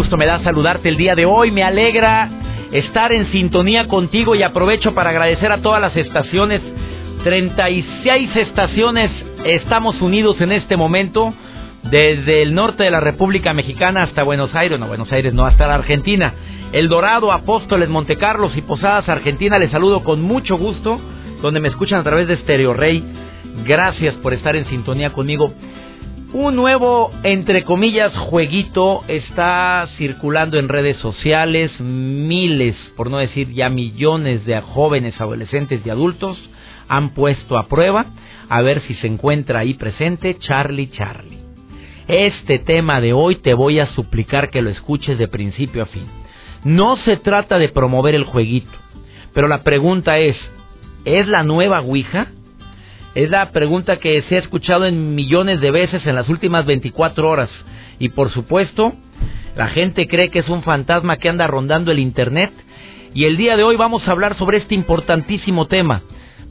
Gusto me da saludarte el día de hoy. Me alegra estar en sintonía contigo y aprovecho para agradecer a todas las estaciones. 36 estaciones estamos unidos en este momento, desde el norte de la República Mexicana hasta Buenos Aires, no Buenos Aires, no, hasta la Argentina. El Dorado, Apóstoles, Montecarlos y Posadas, Argentina, les saludo con mucho gusto, donde me escuchan a través de Stereo Rey. Gracias por estar en sintonía conmigo. Un nuevo, entre comillas, jueguito está circulando en redes sociales. Miles, por no decir ya millones de jóvenes, adolescentes y adultos han puesto a prueba a ver si se encuentra ahí presente Charlie Charlie. Este tema de hoy te voy a suplicar que lo escuches de principio a fin. No se trata de promover el jueguito, pero la pregunta es, ¿es la nueva Ouija? Es la pregunta que se ha escuchado en millones de veces en las últimas 24 horas. Y por supuesto, la gente cree que es un fantasma que anda rondando el Internet. Y el día de hoy vamos a hablar sobre este importantísimo tema.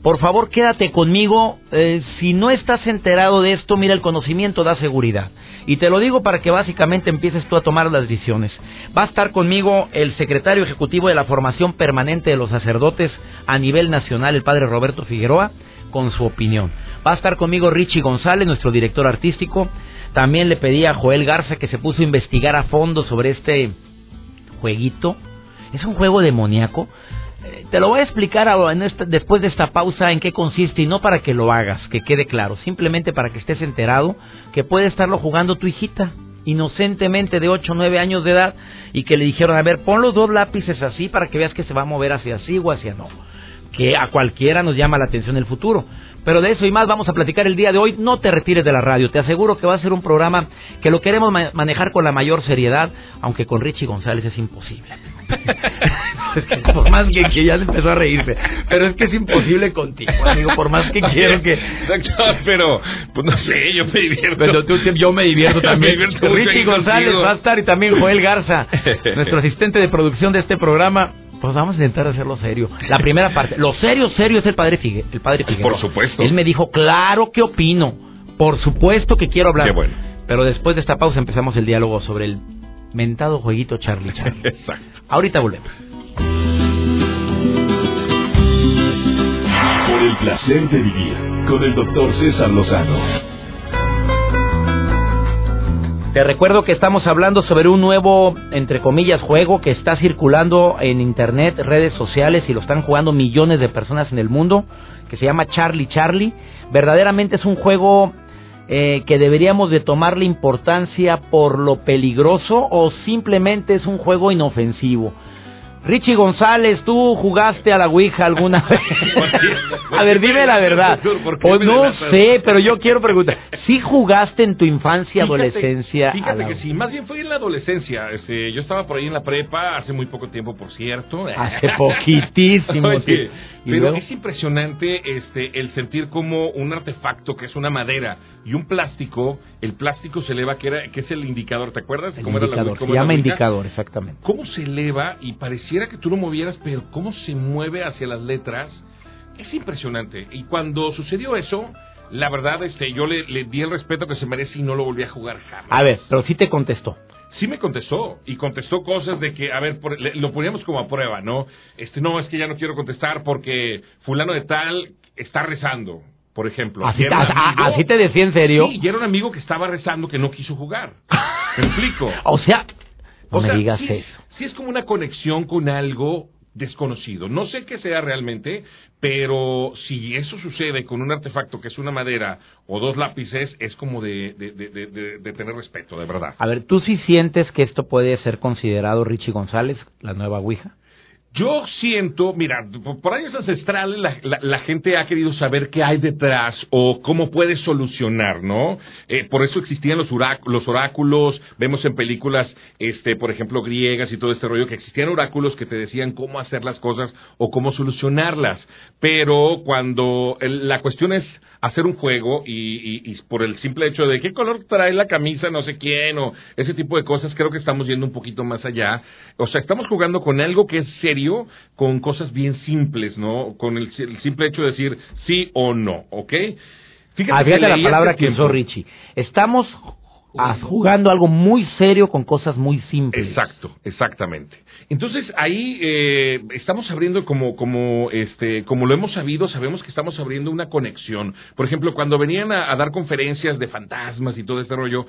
Por favor, quédate conmigo. Eh, si no estás enterado de esto, mira, el conocimiento da seguridad. Y te lo digo para que básicamente empieces tú a tomar las decisiones. Va a estar conmigo el secretario ejecutivo de la formación permanente de los sacerdotes a nivel nacional, el padre Roberto Figueroa con su opinión. Va a estar conmigo Richie González, nuestro director artístico. También le pedí a Joel Garza que se puso a investigar a fondo sobre este jueguito. Es un juego demoníaco. Eh, te lo voy a explicar después de esta pausa en qué consiste y no para que lo hagas, que quede claro, simplemente para que estés enterado que puede estarlo jugando tu hijita inocentemente de 8 o 9 años de edad y que le dijeron, a ver, pon los dos lápices así para que veas que se va a mover hacia así o hacia no que a cualquiera nos llama la atención el futuro. Pero de eso y más vamos a platicar el día de hoy. No te retires de la radio. Te aseguro que va a ser un programa que lo queremos manejar con la mayor seriedad, aunque con Richie González es imposible. por más que, que ya empezó a reírse. Pero es que es imposible contigo, amigo. Por más que quiero que. pero, pues no sé, yo me divierto. Pero tú, yo me divierto también. Richie González va a estar y también Joel Garza, nuestro asistente de producción de este programa. Pues vamos a intentar hacerlo serio. La primera parte. Lo serio, serio es el padre Figue, el padre Por supuesto. Él me dijo, claro que opino. Por supuesto que quiero hablar. Qué bueno. Pero después de esta pausa empezamos el diálogo sobre el mentado jueguito Charlie Charlie. Exacto. Ahorita volvemos. Por el placer de vivir con el doctor César Lozano. Te recuerdo que estamos hablando sobre un nuevo, entre comillas, juego que está circulando en internet, redes sociales y lo están jugando millones de personas en el mundo, que se llama Charlie Charlie. Verdaderamente es un juego eh, que deberíamos de tomarle importancia por lo peligroso o simplemente es un juego inofensivo. Richie González, ¿tú jugaste a la Ouija alguna vez? a ver, dime la verdad. O no sé, pero yo quiero preguntar. ¿Sí jugaste en tu infancia, adolescencia? Fíjate que sí, más bien fue en la adolescencia. Este, yo estaba por ahí en la prepa hace muy poco tiempo, por cierto. Hace poquitísimo tiempo. Pero es impresionante este el sentir como un artefacto que es una madera y un plástico, el plástico se eleva que era que es el indicador, ¿te acuerdas? ¿Cómo era la, se llama indicador, exactamente. ¿Cómo se eleva y pareciera que tú lo movieras, pero cómo se mueve hacia las letras? Es impresionante. Y cuando sucedió eso, la verdad, este, yo le, le, di el respeto que se merece y no lo volví a jugar jamás. A ver, pero sí te contestó sí me contestó y contestó cosas de que, a ver, lo poníamos como a prueba, ¿no? Este, no, es que ya no quiero contestar porque fulano de tal está rezando, por ejemplo. ¿Así, te decía en serio? Sí, y era un amigo que estaba rezando que no quiso jugar. ¿Me explico? o sea, no me digas eso. Sí es como una conexión con algo desconocido. No sé qué sea realmente, pero si eso sucede con un artefacto que es una madera o dos lápices, es como de, de, tener respeto, de verdad. A ver, ¿tú sí sientes que esto puede ser considerado Richie González, la nueva Ouija? Yo siento, mira, por años ancestrales la, la, la, gente ha querido saber qué hay detrás o cómo puede solucionar, ¿no? Eh, por eso existían los, los oráculos, vemos en películas, este, por ejemplo, griegas y todo este rollo, que existían oráculos que te decían cómo hacer las cosas o cómo solucionarlas. Pero cuando la cuestión es hacer un juego y, y, y, por el simple hecho de qué color trae la camisa no sé quién o ese tipo de cosas, creo que estamos yendo un poquito más allá. O sea, estamos jugando con algo que es serio, con cosas bien simples, ¿no? Con el, el simple hecho de decir sí o no, ¿ok? Fíjate, fíjate la palabra que usó Richie. Estamos jugando algo muy serio con cosas muy simples. Exacto, exactamente. Entonces ahí eh, estamos abriendo como como este como lo hemos sabido sabemos que estamos abriendo una conexión. Por ejemplo, cuando venían a, a dar conferencias de fantasmas y todo este rollo,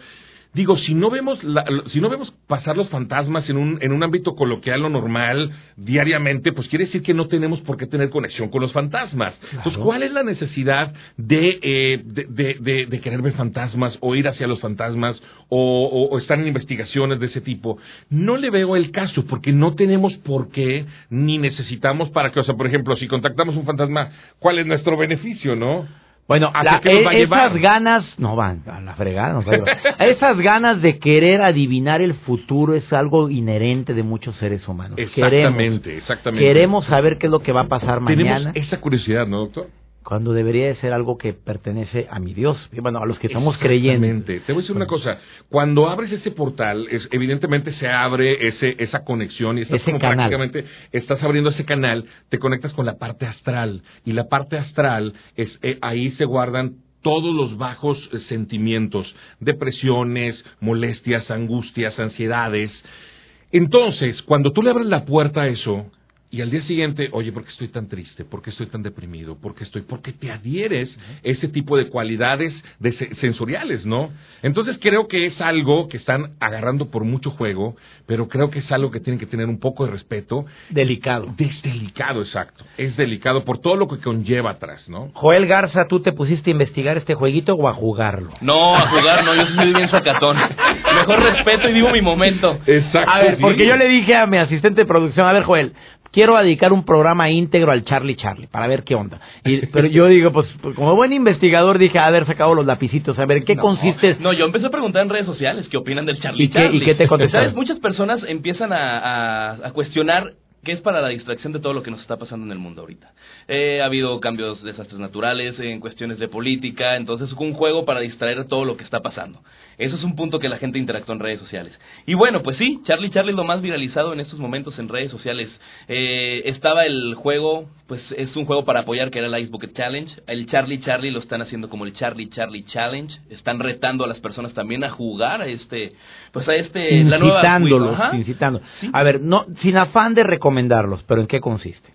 Digo, si no vemos, la, si no vemos pasar los fantasmas en un, en un ámbito coloquial o normal, diariamente, pues quiere decir que no tenemos por qué tener conexión con los fantasmas. Claro. Entonces, ¿cuál es la necesidad de, eh, de, de, de, de, querer ver fantasmas o ir hacia los fantasmas o, o, o, estar en investigaciones de ese tipo? No le veo el caso porque no tenemos por qué ni necesitamos para que, o sea, por ejemplo, si contactamos un fantasma, ¿cuál es nuestro beneficio, no? Bueno, la, eh, esas ganas, no van a la fregada, no esas ganas de querer adivinar el futuro es algo inherente de muchos seres humanos. Exactamente, queremos, exactamente. Queremos saber qué es lo que va a pasar Tenemos mañana. esa curiosidad, ¿no, doctor? Cuando debería de ser algo que pertenece a mi Dios, bueno, a los que estamos creyendo. Te voy a decir una cosa, cuando abres ese portal, es, evidentemente se abre ese, esa conexión y estás ese como canal. prácticamente, estás abriendo ese canal, te conectas con la parte astral, y la parte astral, es eh, ahí se guardan todos los bajos eh, sentimientos, depresiones, molestias, angustias, ansiedades. Entonces, cuando tú le abres la puerta a eso, y al día siguiente, oye, ¿por qué estoy tan triste? ¿Por qué estoy tan deprimido? ¿Por qué estoy? Porque te adhieres ese tipo de cualidades de se sensoriales, ¿no? Entonces creo que es algo que están agarrando por mucho juego, pero creo que es algo que tienen que tener un poco de respeto. Delicado. Es delicado, exacto. Es delicado por todo lo que conlleva atrás, ¿no? Joel Garza, ¿tú te pusiste a investigar este jueguito o a jugarlo? No, a jugar no, yo soy bien sacatón. Mejor respeto y vivo mi momento. Exacto. A ver, porque yo le dije a mi asistente de producción, a ver, Joel, quiero dedicar un programa íntegro al Charlie Charlie para ver qué onda. Y, pero yo digo, pues como buen investigador dije haber sacado los lapicitos, a ver qué no, consiste. No, yo empecé a preguntar en redes sociales qué opinan del Charlie ¿Y qué, Charlie. ¿Y qué te contestaron? ¿Sabes? Muchas personas empiezan a, a, a cuestionar que es para la distracción de todo lo que nos está pasando en el mundo ahorita. Eh, ha habido cambios, desastres naturales, en cuestiones de política, entonces es un juego para distraer todo lo que está pasando. Eso es un punto que la gente interactúa en redes sociales. Y bueno, pues sí, Charlie Charlie es lo más viralizado en estos momentos en redes sociales. Eh, estaba el juego, pues es un juego para apoyar que era el Ice Bucket Challenge. El Charlie Charlie lo están haciendo como el Charlie Charlie Challenge. Están retando a las personas también a jugar a este, pues a este, la nueva incitándolos. A ver, no, sin afán de recomendarlos, pero ¿en qué consiste?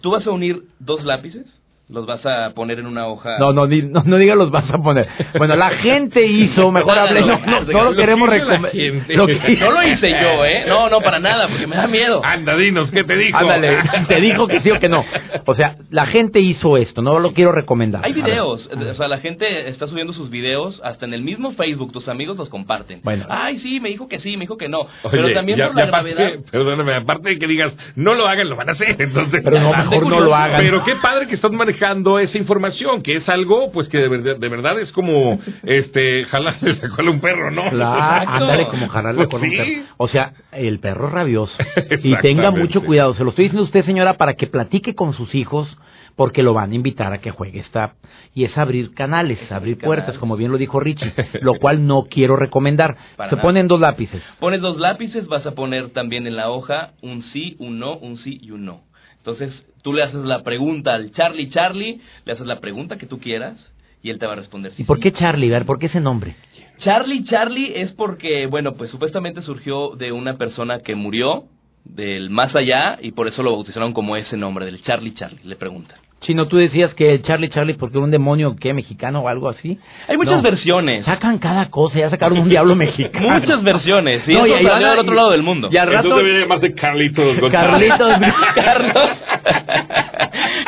Tú vas a unir dos lápices los vas a poner en una hoja. No, no, no, no diga los vas a poner. Bueno, la gente hizo, mejor hable, no, no, no lo queremos recomendar. Lo que... No lo hice yo, ¿eh? No, no, para nada, porque me da miedo. Anda, dinos, ¿qué te dijo? Ándale, te dijo que sí o que no. O sea, la gente hizo esto, no lo quiero recomendar. Hay videos, o sea, la gente está subiendo sus videos, hasta en el mismo Facebook, tus amigos los comparten. Bueno. Ay, sí, me dijo que sí, me dijo que no. Oye, pero también ya, por la aparte, gravedad. Perdóname, aparte de que digas, no lo hagan, lo van a hacer, entonces. Pero no, mejor no lo hagan. Pero qué padre que estás manejando esa información que es algo pues que de verdad, de verdad es como este jalarle la cola a un perro, ¿no? Claro, ándale como jalarle la cola a un perro. O sea, el perro es rabioso. y tenga mucho cuidado. Se lo estoy diciendo a usted, señora, para que platique con sus hijos porque lo van a invitar a que juegue esta y es abrir canales, es abrir puertas, como bien lo dijo Richie, lo cual no quiero recomendar. Para Se nada. ponen dos lápices. Pones dos lápices, vas a poner también en la hoja un sí, un no, un sí y un no. Entonces, tú le haces la pregunta al Charlie Charlie, le haces la pregunta que tú quieras y él te va a responder sí. ¿Y por sí. qué Charlie? ver, ¿por qué ese nombre? Charlie Charlie es porque, bueno, pues supuestamente surgió de una persona que murió del más allá y por eso lo bautizaron como ese nombre, del Charlie Charlie, le preguntan. Chino, tú decías que Charlie Charlie porque era un demonio que mexicano o algo así. Hay muchas No. versiones. Sacan cada cosa, ya sacaron un diablo mexicano. Muchas versiones. Y No, eso y- y salió van a- del otro lado del mundo. Y al rato Entonces debería llamarse Carlitos González. Carlitos Carlos.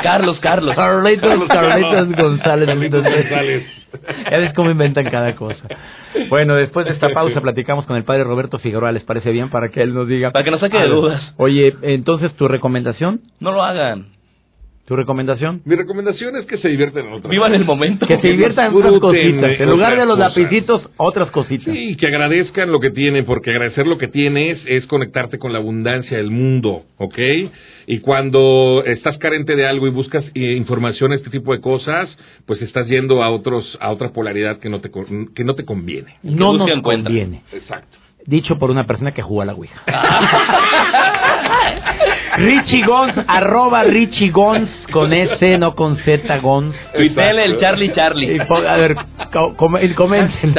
Carlos, Carlos. Carlitos, Carlitos González. Carlitos González. Ya ves cómo inventan cada cosa. Bueno, después de esta pausa platicamos con el padre Roberto Figueroa, ¿les parece bien? Para que él nos diga. Para que nos saque de dudas. Oye, entonces, ¿tu recomendación? No lo hagan. ¿Tu recomendación? Mi recomendación es que se divierten en otra Vivan el momento. Que se diviertan en otras cositas. En lugar de otras los cosas. lapicitos, otras cositas. Sí, que agradezcan lo que tienen, porque agradecer lo que tienes es conectarte con la abundancia del mundo, ¿ok? Y cuando estás carente de algo y buscas eh, información, este tipo de cosas, pues estás yendo a otros, a otra polaridad que no te, que no te conviene. No nos encuentra. conviene. Exacto. Dicho por una persona que jugó a la Ouija. Richie Gons, arroba Richie Gons, con S, no con Z, Gons. Tuitele el Charlie Y Charlie. pon- a ver, co- com- y comenten.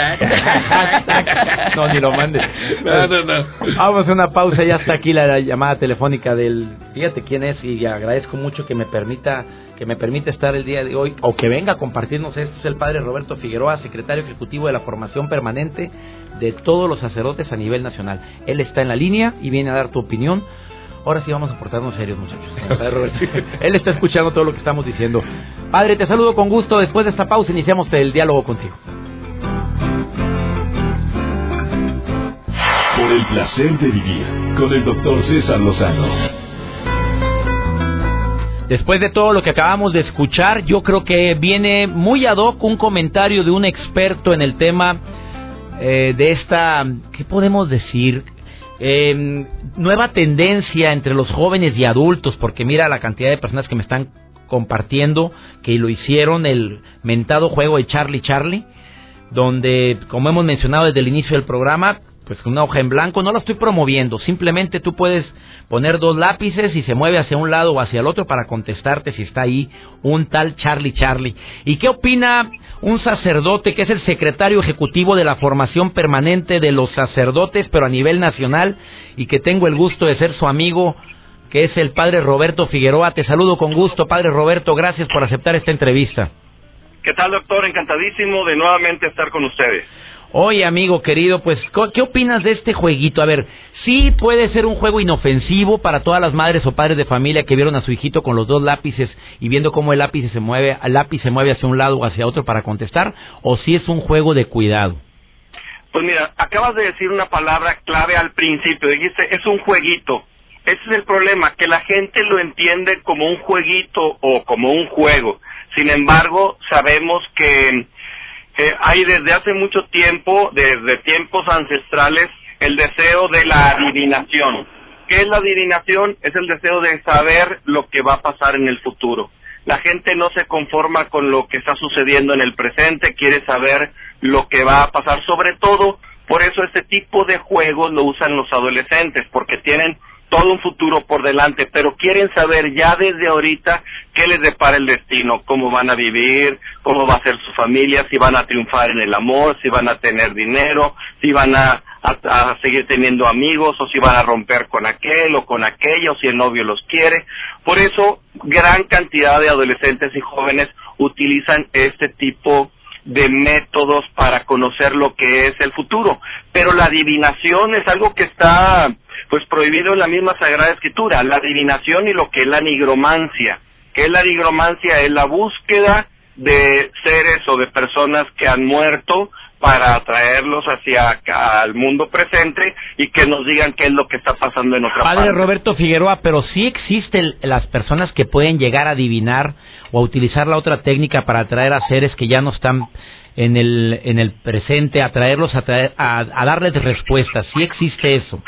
No, ni lo mandes. No, no, no. Vamos a una pausa, ya está aquí la, la llamada telefónica del... Fíjate quién es y agradezco mucho que me permita que me permita estar el día de hoy o que venga a compartirnos esto. Es el padre Roberto Figueroa, secretario ejecutivo de la formación permanente de todos los sacerdotes a nivel nacional. Él está en la línea y viene a dar tu opinión. Ahora sí vamos a portarnos serios, muchachos. Él está escuchando todo lo que estamos diciendo. Padre, te saludo con gusto. Después de esta pausa iniciamos el diálogo contigo. Por el placer de vivir con el doctor César Lozano. Después de todo lo que acabamos de escuchar, yo creo que viene muy ad hoc un comentario de un experto en el tema eh, de esta, ¿qué podemos decir? Eh, nueva tendencia entre los jóvenes y adultos, porque mira la cantidad de personas que me están compartiendo que lo hicieron el mentado juego de Charlie Charlie, donde, como hemos mencionado desde el inicio del programa, pues una hoja en blanco, no lo estoy promoviendo, simplemente tú puedes poner dos lápices y se mueve hacia un lado o hacia el otro para contestarte si está ahí un tal Charlie Charlie. ¿Y qué opina un sacerdote que es el secretario ejecutivo de la formación permanente de los sacerdotes, pero a nivel nacional, y que tengo el gusto de ser su amigo, que es el padre Roberto Figueroa? Te saludo con gusto, padre Roberto, gracias por aceptar esta entrevista. ¿Qué tal, doctor? Encantadísimo de nuevamente estar con ustedes. Oye, amigo querido, pues, ¿qué opinas de este jueguito? A ver, sí puede ser un juego inofensivo para todas las madres o padres de familia que vieron a su hijito con los dos lápices y viendo cómo el lápiz se mueve, el lápiz se mueve hacia un lado o hacia otro para contestar, o si es un juego de cuidado. Pues mira, acabas de decir una palabra clave al principio. Dijiste, es un jueguito. Ese es el problema, que la gente lo entiende como un jueguito o como un juego. Sin embargo, sabemos que eh, hay desde hace mucho tiempo, desde tiempos ancestrales, el deseo de la adivinación. ¿Qué es la adivinación? Es el deseo de saber lo que va a pasar en el futuro. La gente no se conforma con lo que está sucediendo en el presente, quiere saber lo que va a pasar. Sobre todo, por eso este tipo de juegos lo usan los adolescentes, porque tienen todo un futuro por delante, pero quieren saber ya desde ahorita qué les depara el destino, cómo van a vivir, cómo va a ser su familia, si van a triunfar en el amor, si van a tener dinero, si van a, a- seguir teniendo amigos o si van a romper con aquel o con aquella o si el novio los quiere. Por eso, gran cantidad de adolescentes y jóvenes utilizan este tipo de métodos para conocer lo que es el futuro. Pero la adivinación es algo que está pues prohibido en la misma Sagrada Escritura, la adivinación y lo que es la nigromancia. ¿Qué es la nigromancia? Es la búsqueda de seres o de personas que han muerto para atraerlos hacia acá, al mundo presente y que nos digan qué es lo que está pasando en otra Padre parte. Roberto Figueroa, pero sí existen las personas que pueden llegar a adivinar o a utilizar la otra técnica para atraer a seres que ya no están en el, en el presente, atraerlos a, traer- a, a darles respuestas. Sí existe eso.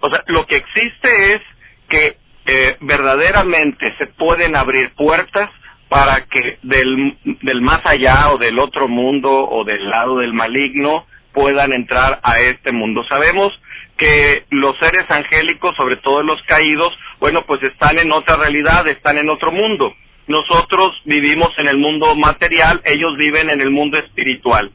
O sea, lo que existe es que eh, verdaderamente se pueden abrir puertas para que del, del más allá o del otro mundo o del lado del maligno puedan entrar a este mundo. Sabemos que los seres angélicos, sobre todo los caídos, bueno, pues están en otra realidad, están en otro mundo. Nosotros vivimos en el mundo material, ellos viven en el mundo espiritual.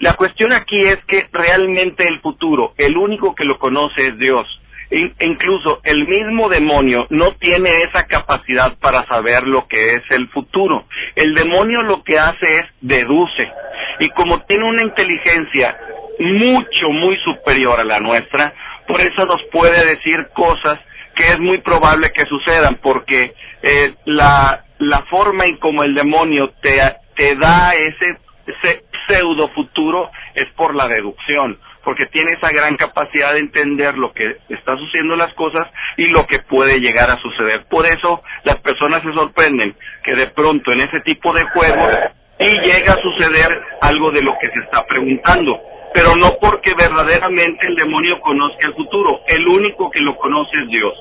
La cuestión aquí es que realmente el futuro, el único que lo conoce es Dios. In- incluso el mismo demonio no tiene esa capacidad para saber lo que es el futuro. El demonio lo que hace es deduce. Y como tiene una inteligencia mucho, muy superior a la nuestra, por eso nos puede decir cosas que es muy probable que sucedan, porque eh, la, la forma en como el demonio te, te da ese, ese pseudo futuro es por la deducción, porque tiene esa gran capacidad de entender lo que está sucediendo en las cosas y lo que puede llegar a suceder. Por eso las personas se sorprenden que de pronto en ese tipo de juegos y llega a suceder algo de lo que se está preguntando pero no porque verdaderamente el demonio conozca el futuro. El único que lo conoce es Dios.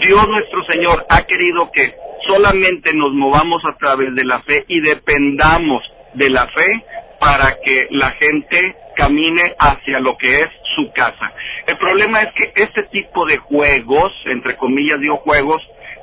Dios nuestro Señor ha querido que solamente nos movamos a través de la fe y dependamos de la fe para que la gente camine hacia lo que es su casa. El problema es que este tipo de juegos, entre comillas digo juegos,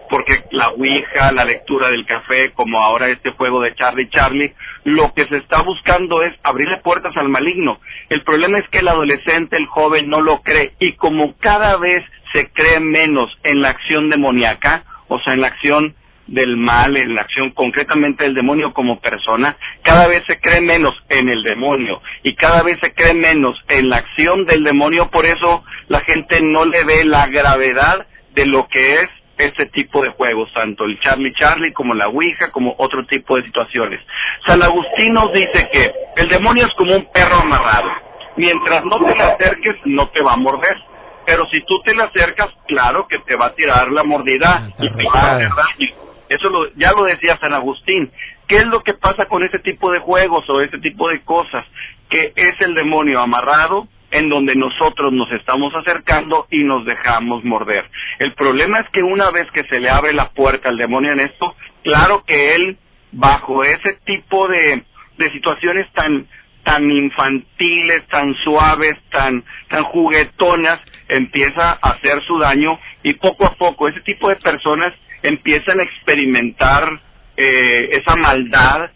porque la Ouija, la lectura del café, como ahora este juego de Charlie Charlie, lo que se está buscando es abrirle puertas al maligno. El problema es que el adolescente, el joven, no lo cree y como cada vez se cree menos en la acción demoníaca, o sea, en la acción del mal, en la acción concretamente del demonio como persona, cada vez se cree menos en el demonio y cada vez se cree menos en la acción del demonio, por eso la gente no le ve la gravedad de lo que es este tipo de juegos, tanto el Charlie Charlie como la Ouija, como otro tipo de situaciones. San Agustín nos dice que el demonio es como un perro amarrado. Mientras no te le acerques, no te va a morder. Pero si tú te le acercas, claro que te va a tirar la mordida y te va a hacer daño. Eso lo, ya lo decía San Agustín. ¿Qué es lo que pasa con este tipo de juegos o este tipo de cosas? Que es el demonio amarrado en donde nosotros nos estamos acercando y nos dejamos morder. El problema es que una vez que se le abre la puerta al demonio en esto, claro que él, bajo ese tipo de, de situaciones tan, tan infantiles, tan suaves, tan, tan juguetonas, empieza a hacer su daño y poco a poco ese tipo de personas empiezan a experimentar eh, esa maldad,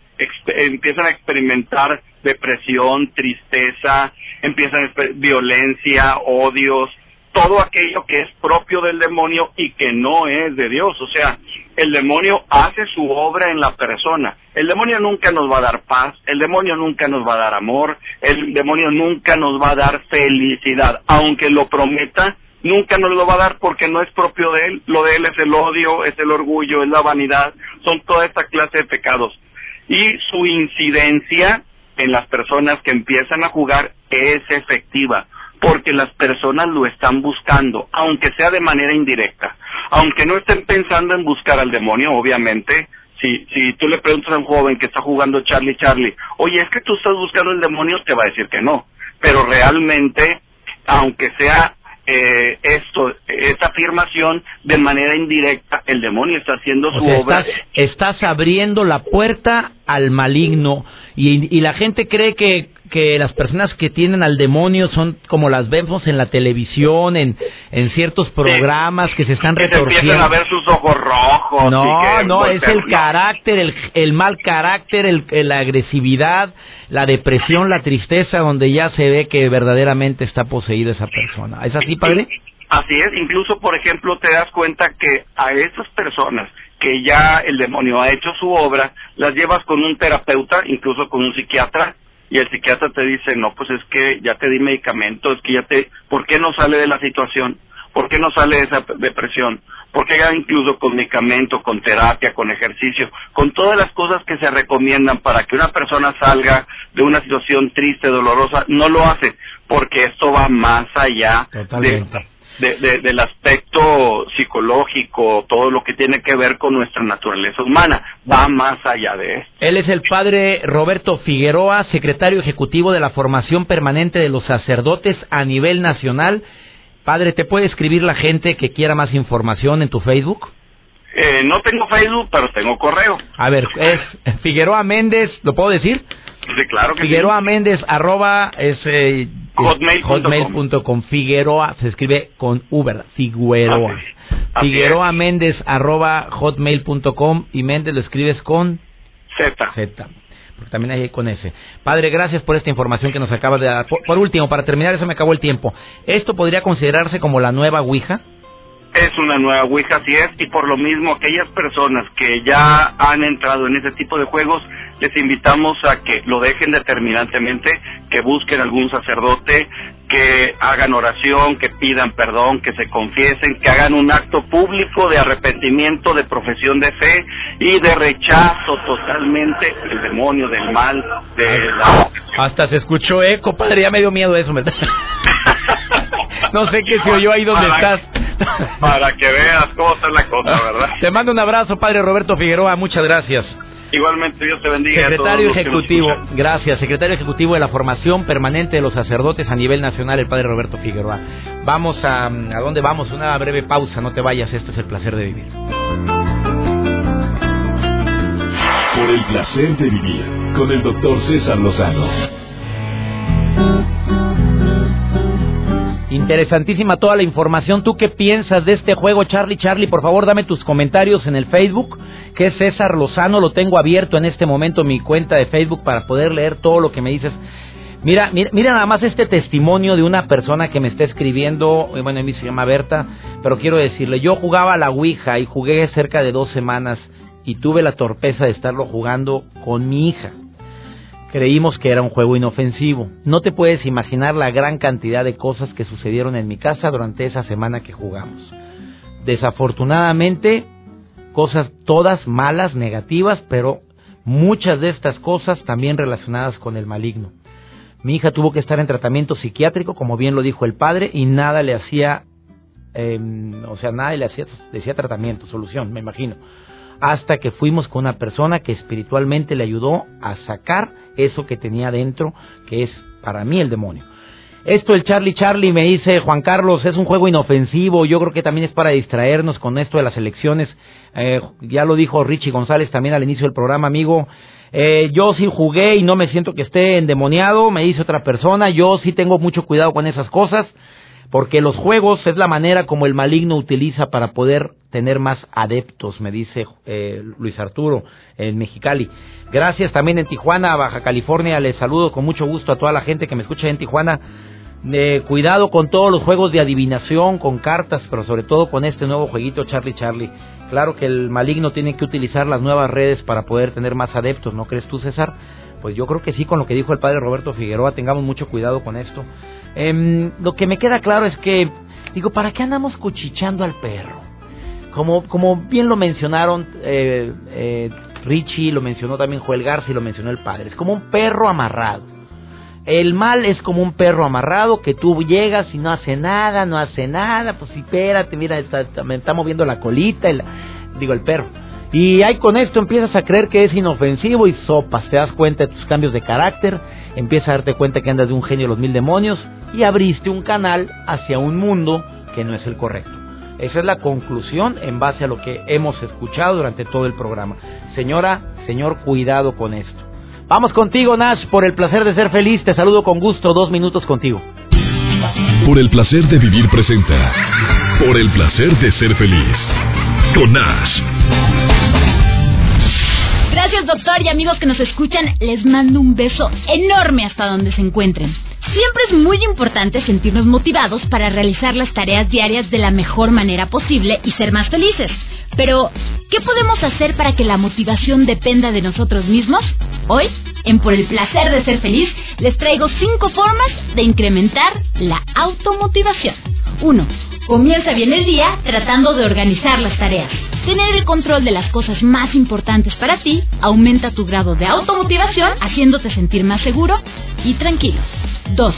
empiezan a experimentar depresión, tristeza, empiezan a exper- violencia, odios, todo aquello que es propio del demonio y que no es de Dios. O sea, el demonio hace su obra en la persona. El demonio nunca nos va a dar paz, el demonio nunca nos va a dar amor, el demonio nunca nos va a dar felicidad, aunque lo prometa. Nunca nos lo va a dar porque no es propio de él. Lo de él es el odio, es el orgullo, es la vanidad, son toda esta clase de pecados. Y su incidencia en las personas que empiezan a jugar es efectiva porque las personas lo están buscando, aunque sea de manera indirecta. Aunque no estén pensando en buscar al demonio, obviamente, si, si tú le preguntas a un joven que está jugando Charlie Charlie, oye, es que tú estás buscando el demonio, te va a decir que no. Pero realmente, aunque sea eh, esto, esta afirmación, de manera indirecta, el demonio está haciendo O su sea, obra. estás, estás abriendo la puerta al maligno y, y la gente cree que, que las personas que tienen al demonio son como las vemos en la televisión, en, en ciertos programas que se están que se empiezan retorciendo. a ver sus ojos rojos. No, y que no, es el carácter, el, el mal carácter, el, el- la agresividad, la depresión, la tristeza, donde ya se ve que verdaderamente está poseída esa persona. ¿Es así, padre? Así es, incluso por ejemplo te das cuenta que a esas personas que ya el demonio ha hecho su obra, las llevas con un terapeuta, incluso con un psiquiatra, y el psiquiatra te dice, no, pues es que ya te di medicamento, es que ya te, ¿por qué no sale de la situación? ¿Por qué no sale de esa depresión? ¿Por qué incluso con medicamento, con terapia, con ejercicio, con todas las cosas que se recomiendan para que una persona salga de una situación triste, dolorosa, no lo hace? Porque esto va más allá Totalmente. de- de- del aspecto psicológico, todo lo que tiene que ver con nuestra naturaleza humana, va más allá de esto. Él es el padre Roberto Figueroa, secretario ejecutivo de la formación permanente de los sacerdotes a nivel nacional. Padre, ¿te puede escribir la gente que quiera más información en tu Facebook? Eh, no tengo Facebook, pero tengo correo. A ver, es Figueroa Méndez, ¿lo puedo decir? Sí, claro que sí. Figueroa Méndez, arroba, es eh, Hotmail.com. hotmail.com. Figueroa, se escribe con U, ¿verdad? Figueroa. Así. Así Figueroa es. Méndez, arroba hotmail.com y Méndez lo escribes con Z. Z. Porque también hay con ese. Padre, gracias por esta información que nos acaba de dar. Por, por último, para terminar, eso me acabó el tiempo. ¿Esto podría considerarse como la nueva Ouija? Es una nueva Ouija, así es, y por lo mismo aquellas personas que ya han entrado en ese tipo de juegos, les invitamos a que lo dejen determinantemente, que busquen algún sacerdote, que hagan oración, que pidan perdón, que se confiesen, que hagan un acto público de arrepentimiento, de profesión de fe y de rechazo totalmente del demonio, del mal, de la... Hasta se escuchó eco, padre, ya me dio miedo eso. ¿verdad? no sé qué se oyó ahí donde estás. Para que veas cómo está la cosa, ¿verdad? Te mando un abrazo, padre Roberto Figueroa, muchas gracias. Igualmente, Dios te bendiga. a todos Secretario que nos Ejecutivo, gracias, secretario Ejecutivo de la Formación Permanente de los Sacerdotes a nivel nacional, el padre Roberto Figueroa. Vamos a... ¿A dónde vamos? Una breve pausa, no te vayas, esto es el placer de vivir. Por el placer de vivir con el doctor César Lozano. Interesantísima toda la información. ¿Tú qué piensas de este juego, Charlie? Charlie, por favor, dame tus comentarios en el Facebook, que es César Lozano. Lo tengo abierto en este momento mi cuenta de Facebook para poder leer todo lo que me dices. Mira, mira, mira nada más este testimonio de una persona que me está escribiendo. Bueno, a mí se llama Berta, pero quiero decirle, yo jugaba a la Ouija y jugué cerca de dos semanas y tuve la torpeza de estarlo jugando con mi hija. Creímos que era un juego inofensivo. No te puedes imaginar la gran cantidad de cosas que sucedieron en mi casa durante esa semana que jugamos. Desafortunadamente, cosas todas malas, negativas, pero muchas de estas cosas también relacionadas con el maligno. Mi hija tuvo que estar en tratamiento psiquiátrico, como bien lo dijo el padre, y nada le hacía, eh, o sea, nada le hacía, le hacía tratamiento, solución, me imagino hasta que fuimos con una persona que espiritualmente le ayudó a sacar eso que tenía dentro, que es para mí el demonio. Esto el Charlie Charlie me dice, Juan Carlos, es un juego inofensivo, yo creo que también es para distraernos con esto de las elecciones. Eh, ya lo dijo Richie González también al inicio del programa, amigo. Eh, yo sí jugué y no me siento que esté endemoniado, me dice otra persona, yo sí tengo mucho cuidado con esas cosas porque los juegos es la manera como el maligno utiliza para poder tener más adeptos, me dice eh, Luis Arturo en Mexicali. Gracias también en Tijuana, Baja California, les saludo con mucho gusto a toda la gente que me escucha en Tijuana. Eh, cuidado con todos los juegos de adivinación, con cartas, pero sobre todo con este nuevo jueguito Charlie Charlie. Claro que el maligno tiene que utilizar las nuevas redes para poder tener más adeptos, ¿no crees tú, César? Pues yo creo que sí, con lo que dijo el padre Roberto Figueroa, tengamos mucho cuidado con esto. Em, lo que me queda claro es que, digo, ¿para qué andamos cuchicheando al perro? Como, como bien lo mencionaron eh, eh, Richie, lo mencionó también Joel Garza y lo mencionó el padre. Es como un perro amarrado. El mal es como un perro amarrado que tú llegas y no hace nada, no hace nada, pues espérate, mira, está- me está moviendo la colita, el- digo el perro. Y ahí con esto empiezas a creer que es inofensivo y sopas, te das cuenta de tus cambios de carácter, empiezas a darte cuenta que andas de un genio de los mil demonios y abriste un canal hacia un mundo que no es el correcto. Esa es la conclusión en base a lo que hemos escuchado durante todo el programa. Señora, señor, cuidado con esto. Vamos contigo, Nash, por el placer de ser feliz. Te saludo con gusto. Dos minutos contigo. Por el placer de vivir presenta. Por el placer de ser feliz. Con Ash. Gracias doctor y amigos que nos escuchan, les mando un beso enorme hasta donde se encuentren. Siempre es muy importante sentirnos motivados para realizar las tareas diarias de la mejor manera posible y ser más felices. Pero, ¿qué podemos hacer para que la motivación dependa de nosotros mismos? Hoy, en Por el placer de ser feliz, les traigo cinco formas de incrementar la automotivación. 1. Comienza bien el día tratando de organizar las tareas. Tener el control de las cosas más importantes para ti aumenta tu grado de automotivación haciéndote sentir más seguro y tranquilo. 2.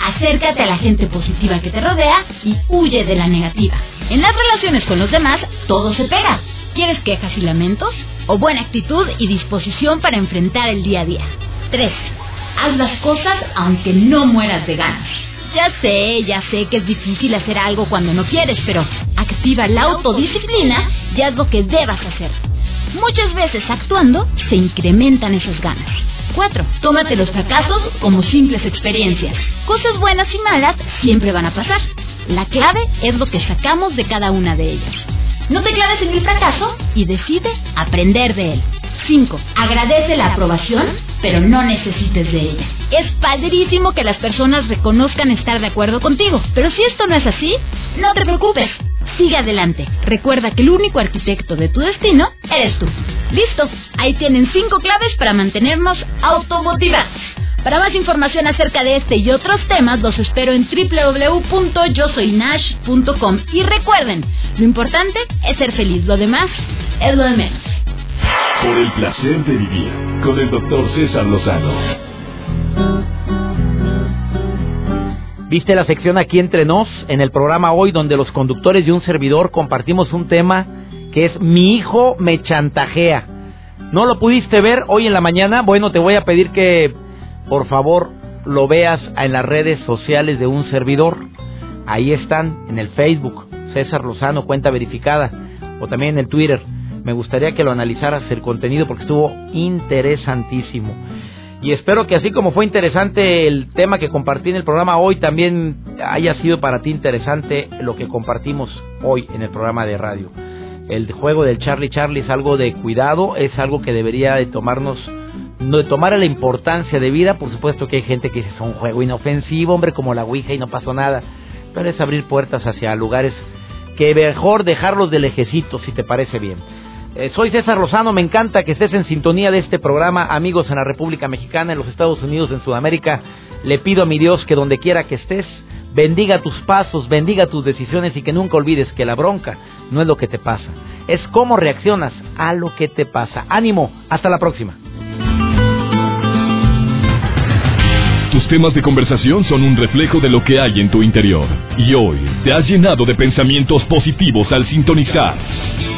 Acércate a la gente positiva que te rodea y huye de la negativa. En las relaciones con los demás, todo se pega. ¿Quieres quejas y lamentos? ¿O buena actitud y disposición para enfrentar el día a día? 3. Haz las cosas aunque no mueras de ganas. Ya sé, ya sé que es difícil hacer algo cuando no quieres, pero activa la autodisciplina y haz lo que debas hacer. Muchas veces actuando se incrementan esas ganas. 4. Tómate los fracasos como simples experiencias. Cosas buenas y malas siempre van a pasar. La clave es lo que sacamos de cada una de ellas. No te claves en el fracaso y decide aprender de él. 5. Agradece la aprobación, pero no necesites de ella. Es padrísimo que las personas reconozcan estar de acuerdo contigo, pero si esto no es así, no te preocupes. Sigue adelante. Recuerda que el único arquitecto de tu destino eres tú. Listo. Ahí tienen 5 claves para mantenernos automotivados. Para más información acerca de este y otros temas, los espero en www.yosoynash.com. Y recuerden, lo importante es ser feliz, lo demás es lo de menos. Por el placer de vivir con el doctor César Lozano. ¿Viste la sección aquí entre nos en el programa hoy donde los conductores y un servidor compartimos un tema que es mi hijo me chantajea? ¿No lo pudiste ver hoy en la mañana? Bueno, te voy a pedir que por favor lo veas en las redes sociales de un servidor. Ahí están, en el Facebook, César Lozano, cuenta verificada, o también en el Twitter. Me gustaría que lo analizaras el contenido porque estuvo interesantísimo. Y espero que así como fue interesante el tema que compartí en el programa hoy, también haya sido para ti interesante lo que compartimos hoy en el programa de radio. El juego del Charlie Charlie es algo de cuidado, es algo que debería de tomarnos no de tomar la importancia de vida, por supuesto que hay gente que dice es un juego inofensivo, hombre, como la Ouija y no pasó nada, pero es abrir puertas hacia lugares que mejor dejarlos de lejecitos, si te parece bien. Eh, soy César Rosano, me encanta que estés en sintonía de este programa, amigos en la República Mexicana, en los Estados Unidos, en Sudamérica. Le pido a mi Dios que donde quiera que estés, bendiga tus pasos, bendiga tus decisiones y que nunca olvides que la bronca no es lo que te pasa, es cómo reaccionas a lo que te pasa. Ánimo, hasta la próxima. Tus temas de conversación son un reflejo de lo que hay en tu interior. Y hoy te has llenado de pensamientos positivos al sintonizar.